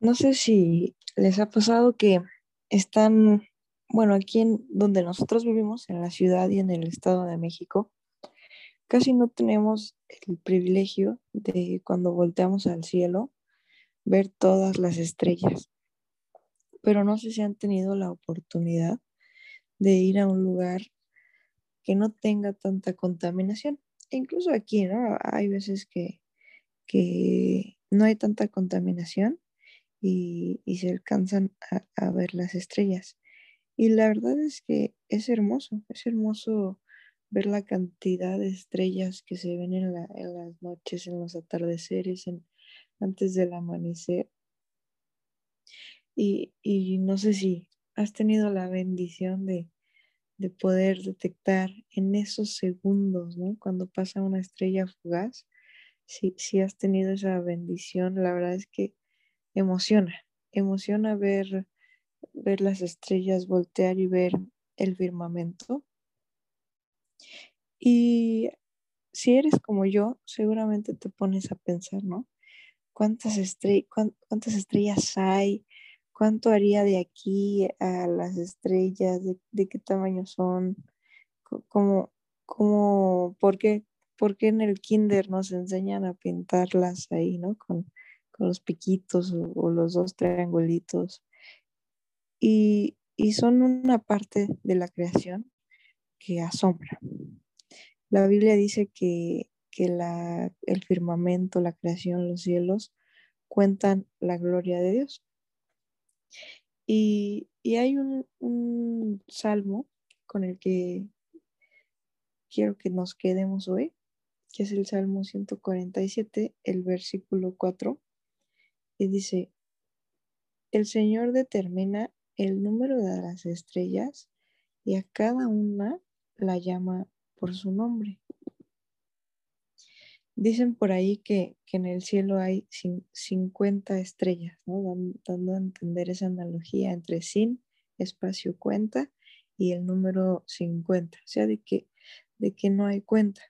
No sé si les ha pasado que están, bueno, aquí en donde nosotros vivimos, en la ciudad y en el Estado de México, casi no tenemos el privilegio de cuando volteamos al cielo ver todas las estrellas. Pero no sé si han tenido la oportunidad de ir a un lugar que no tenga tanta contaminación. Incluso aquí, ¿no? Hay veces que, que no hay tanta contaminación y, se alcanzan a, ver las estrellas. Y la verdad es que es hermoso, es hermoso ver la cantidad de estrellas que se ven en, las noches, en los atardeceres, antes del amanecer. Y, y, no sé si has tenido la bendición de, de poder detectar en esos segundos. Cuando pasa una estrella fugaz, si, si has tenido esa bendición, la verdad es que emociona, emociona ver, ver las estrellas, voltear y ver el firmamento. Y si eres como yo, seguramente te pones a pensar, ¿no? ¿Cuántas, cuántas estrellas hay? ¿Cuánto haría de aquí a las estrellas? ¿De, qué tamaño son? ¿Cómo, cómo, por, qué, ¿Por qué en el kinder nos enseñan a pintarlas ahí, ¿no? Con, los piquitos o, los dos triangulitos. Y, son una parte de la creación que asombra. La Biblia dice que, la, el firmamento, la creación, los cielos cuentan la gloria de Dios. Y, hay un, un, salmo con el que quiero que nos quedemos hoy, que es el Salmo 147, el versículo 4, y dice, el Señor determina el número de las estrellas y a cada una la llama por su nombre. Dicen por ahí que, en el cielo hay 50 estrellas, dando a entender esa analogía entre sin, espacio, cuenta y el número 50, o sea, de que, de que no hay cuenta.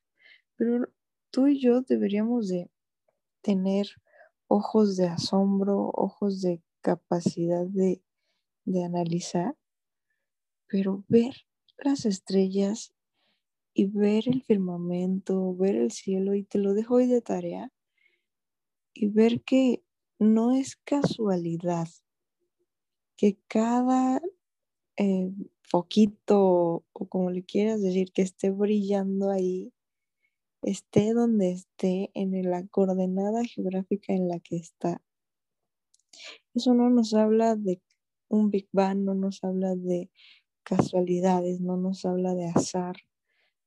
Pero tú y yo deberíamos de tener ojos de asombro, ojos de capacidad de, analizar, pero ver las estrellas y ver el firmamento, ver el cielo, y te lo dejo hoy de tarea, y ver que no es casualidad que cada eh, foquito o como le quieras decir que esté brillando ahí esté donde esté, en la coordenada geográfica en la que está. Eso no nos habla de un Big Bang, no nos habla de casualidades, no nos habla de azar,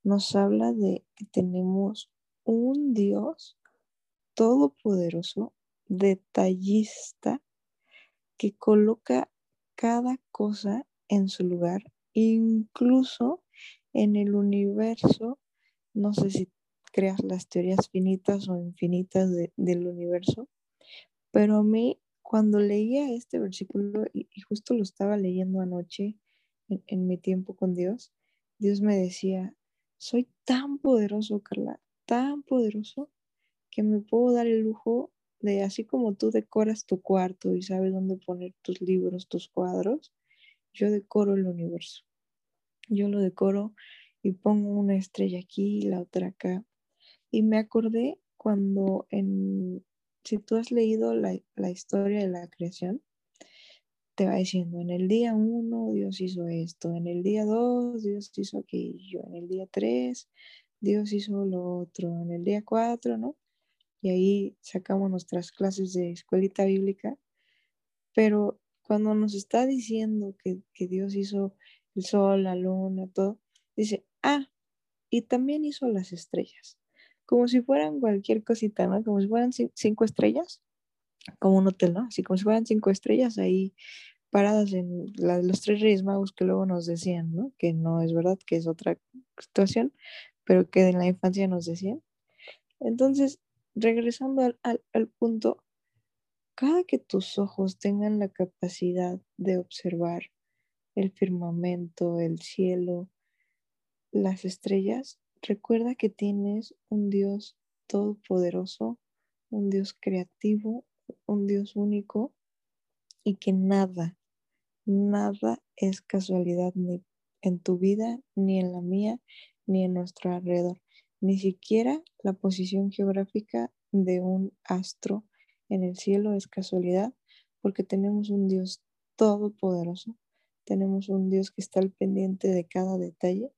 nos habla de que tenemos un Dios todopoderoso, detallista, que coloca cada cosa en su lugar, incluso en el universo, no sé si creas las teorías finitas o infinitas del universo. Pero a mí, cuando leía este versículo, y, justo lo estaba leyendo anoche en, mi tiempo con Dios, Dios me decía, soy tan poderoso, Carla, tan poderoso, que me puedo dar el lujo de, así como tú decoras tu cuarto y sabes dónde poner tus libros, tus cuadros, yo decoro el universo. Yo lo decoro y pongo una estrella aquí, la otra acá, y me acordé cuando en, si tú has leído la, historia de la creación, te va diciendo, en el día uno Dios hizo esto, en el día dos Dios hizo aquello, en el día tres Dios hizo lo otro, en el día cuatro, ¿no? Y ahí sacamos nuestras clases de escuelita bíblica, pero cuando nos está diciendo que, que Dios hizo el sol, la luna, todo, dice, ah, y también hizo las estrellas como si fueran cualquier cosita, ¿no? Como si fueran cinco estrellas, como un hotel, ¿no? Así como si fueran cinco estrellas ahí paradas en los tres reyes magos que luego nos decían, ¿no? Que no es verdad, que es otra situación, pero que en la infancia nos decían. Entonces, regresando al, al punto, cada que tus ojos tengan la capacidad de observar el firmamento, el cielo, las estrellas, Recuerda que tienes un Dios todopoderoso, un Dios creativo, un Dios único, y que nada, nada es casualidad ni en tu vida, ni en la mía, ni en nuestro alrededor. Ni siquiera la posición geográfica de un astro en el cielo es casualidad, porque tenemos un Dios todopoderoso, tenemos un Dios que está al pendiente de cada detalle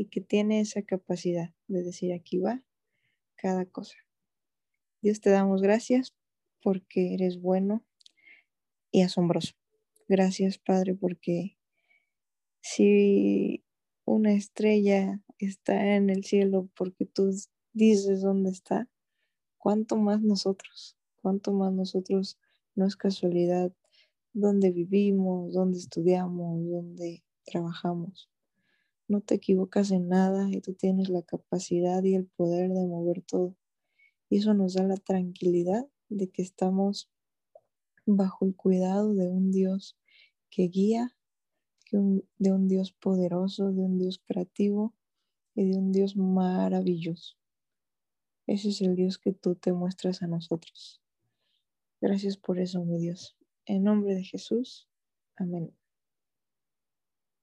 y que tiene esa capacidad de decir aquí va cada cosa. Dios te damos gracias porque eres bueno y asombroso. Gracias Padre porque si una estrella está en el cielo porque tú dices dónde está, ¿cuánto más nosotros? ¿Cuánto más nosotros? No es casualidad dónde vivimos, dónde estudiamos, dónde trabajamos. No te equivocas en nada y tú tienes la capacidad y el poder de mover todo. Y eso nos da la tranquilidad de que estamos bajo el cuidado de un Dios que guía, de un Dios poderoso, de un Dios creativo y de un Dios maravilloso. Ese es el Dios que tú te muestras a nosotros. Gracias por eso, mi Dios. En nombre de Jesús. Amén.